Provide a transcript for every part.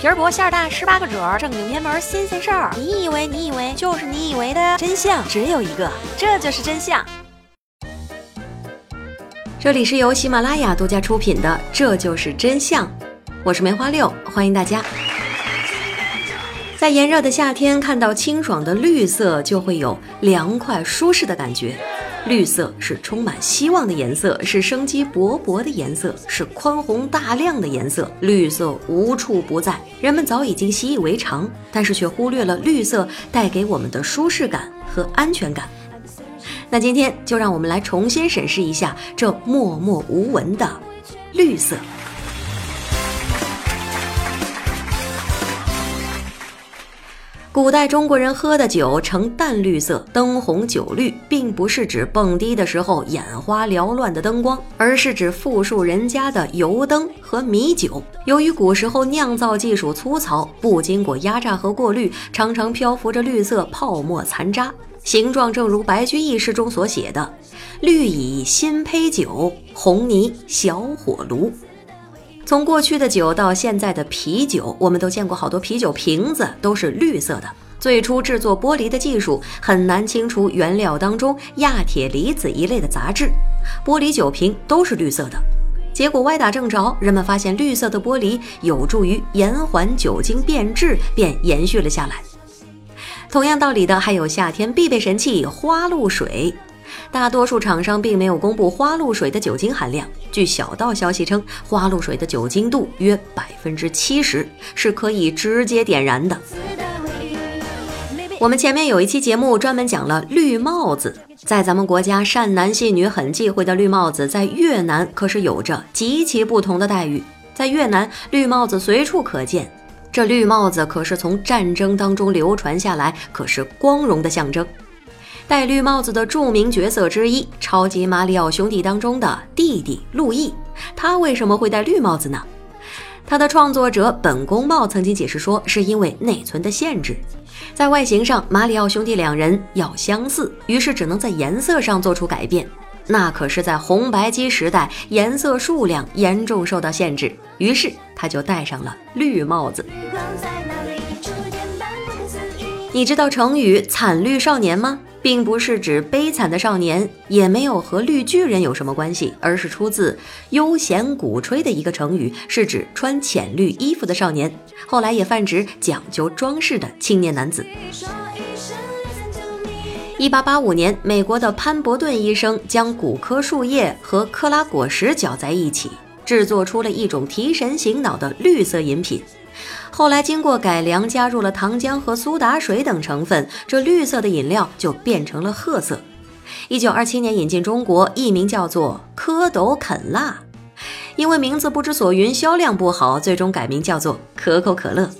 皮儿薄馅儿大，十八个褶儿，正经偏门新鲜事儿。你以为你以为就是你以为的真相只有一个，这就是真相。这里是由喜马拉雅独家出品的《这就是真相》，我是梅花六，欢迎大家。在炎热的夏天，看到清爽的绿色，就会有凉快舒适的感觉。绿色是充满希望的颜色，是生机勃勃的颜色，是宽宏大量的颜色。绿色无处不在，人们早已经习以为常，但是却忽略了绿色带给我们的舒适感和安全感。那今天就让我们来重新审视一下这默默无闻的绿色。古代中国人喝的酒呈淡绿色，灯红酒绿，并不是指蹦迪的时候眼花缭乱的灯光，而是指富庶人家的油灯和米酒。由于古时候酿造技术粗糙，不经过压榨和过滤，常常漂浮着绿色泡沫残渣，形状正如白居易诗中所写的：“绿蚁新醅酒，红泥小火炉。”从过去的酒到现在的啤酒，我们都见过好多啤酒瓶子都是绿色的。最初制作玻璃的技术很难清除原料当中亚铁离子一类的杂质，玻璃酒瓶都是绿色的。结果歪打正着，人们发现绿色的玻璃有助于延缓酒精变质，便延续了下来。同样道理的还有夏天必备神器花露水。大多数厂商并没有公布花露水的酒精含量。据小道消息称，花露水的酒精度约百分之七十，是可以直接点燃的。我们前面有一期节目专门讲了绿帽子，在咱们国家善男信女很忌讳的绿帽子，在越南可是有着极其不同的待遇。在越南，绿帽子随处可见，这绿帽子可是从战争当中流传下来，可是光荣的象征。戴绿帽子的著名角色之一，超级马里奥兄弟当中的弟弟路易，他为什么会戴绿帽子呢？他的创作者本宫茂曾经解释说，是因为内存的限制，在外形上，马里奥兄弟两人要相似，于是只能在颜色上做出改变。那可是，在红白机时代，颜色数量严重受到限制，于是他就戴上了绿帽子。你知道成语“惨绿少年”吗？并不是指悲惨的少年，也没有和绿巨人有什么关系，而是出自悠闲鼓吹的一个成语，是指穿浅绿衣服的少年，后来也泛指讲究装饰的青年男子。一八八五年，美国的潘伯顿医生将古柯树叶和克拉果实搅在一起，制作出了一种提神醒脑的绿色饮品。后来经过改良，加入了糖浆和苏打水等成分，这绿色的饮料就变成了褐色。一九二七年引进中国，艺名叫做蝌蚪啃蜡，因为名字不知所云，销量不好，最终改名叫做可口可乐。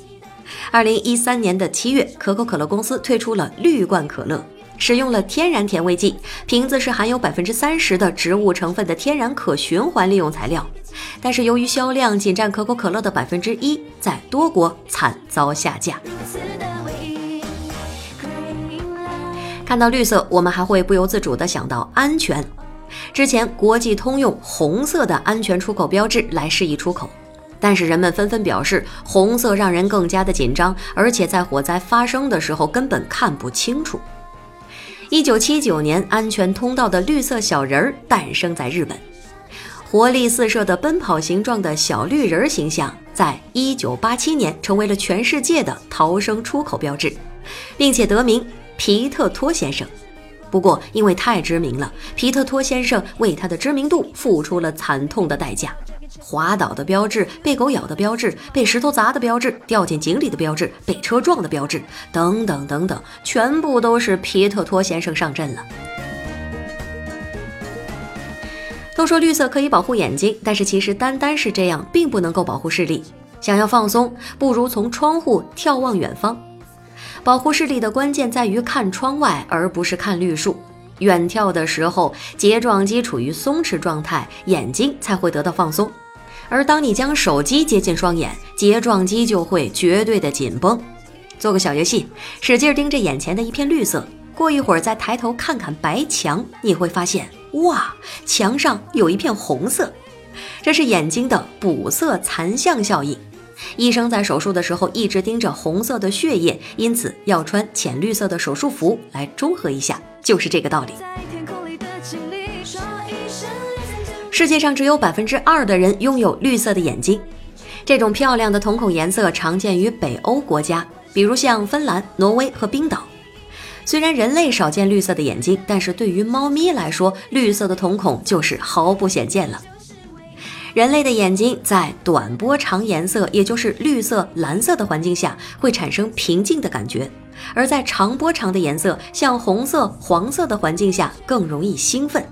二零一三年的七月，可口可乐公司推出了绿罐可乐。使用了天然甜味剂，瓶子是含有百分之三十的植物成分的天然可循环利用材料，但是由于销量仅占可口可乐的百分之一，在多国惨遭下架。看到绿色，我们还会不由自主地想到安全。之前国际通用红色的安全出口标志来示意出口，但是人们纷纷表示红色让人更加的紧张，而且在火灾发生的时候根本看不清楚。一九七九年，安全通道的绿色小人儿诞生在日本。活力四射的奔跑形状的小绿人形象，在一九八七年成为了全世界的逃生出口标志，并且得名皮特托先生。不过，因为太知名了，皮特托先生为他的知名度付出了惨痛的代价。滑倒的标志、被狗咬的标志、被石头砸的标志、掉进井里的标志、被车撞的标志，等等等等，全部都是皮特托先生上阵了。都说绿色可以保护眼睛，但是其实单单是这样，并不能够保护视力。想要放松，不如从窗户眺望远方。保护视力的关键在于看窗外，而不是看绿树。远眺的时候，睫状肌处于松弛状态，眼睛才会得到放松。而当你将手机接近双眼，睫状肌就会绝对的紧绷。做个小游戏，使劲盯着眼前的一片绿色，过一会儿再抬头看看白墙，你会发现，哇，墙上有一片红色，这是眼睛的补色残像效应。医生在手术的时候一直盯着红色的血液，因此要穿浅绿色的手术服来中和一下，就是这个道理。世界上只有百分之二的人拥有绿色的眼睛，这种漂亮的瞳孔颜色常见于北欧国家，比如像芬兰、挪威和冰岛。虽然人类少见绿色的眼睛，但是对于猫咪来说，绿色的瞳孔就是毫不显见了。人类的眼睛在短波长颜色，也就是绿色、蓝色的环境下，会产生平静的感觉；而在长波长的颜色，像红色、黄色的环境下，更容易兴奋。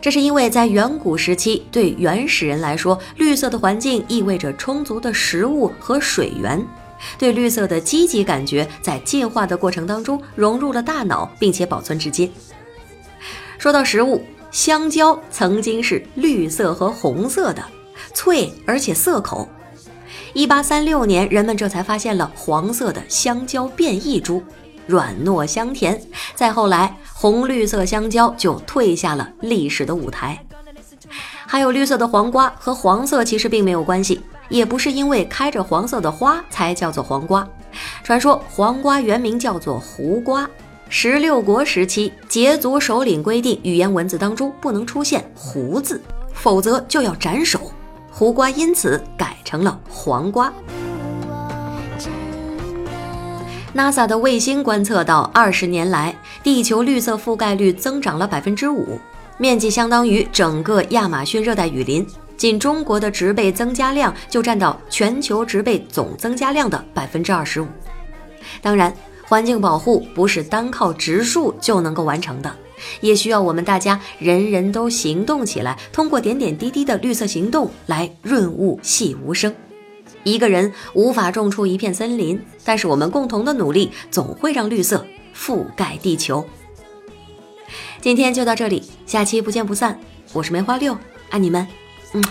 这是因为在远古时期，对原始人来说，绿色的环境意味着充足的食物和水源。对绿色的积极感觉，在进化的过程当中融入了大脑，并且保存至今。说到食物，香蕉曾经是绿色和红色的，脆而且涩口。一八三六年，人们这才发现了黄色的香蕉变异株，软糯香甜。再后来，红绿色香蕉就退下了历史的舞台。还有绿色的黄瓜和黄色其实并没有关系。也不是因为开着黄色的花才叫做黄瓜。传说黄瓜原名叫做胡瓜。十六国时期，羯族首领规定，语言文字当中不能出现“胡”字，否则就要斩首。胡瓜因此改成了黄瓜。NASA 的卫星观测到，二十年来，地球绿色覆盖率增长了百分之五，面积相当于整个亚马逊热带雨林。仅中国的植被增加量就占到全球植被总增加量的百分之二十五。当然，环境保护不是单靠植树就能够完成的，也需要我们大家人人都行动起来，通过点点滴滴的绿色行动来润物细无声。一个人无法种出一片森林，但是我们共同的努力总会让绿色覆盖地球。今天就到这里，下期不见不散。我是梅花六，爱你们。嗯。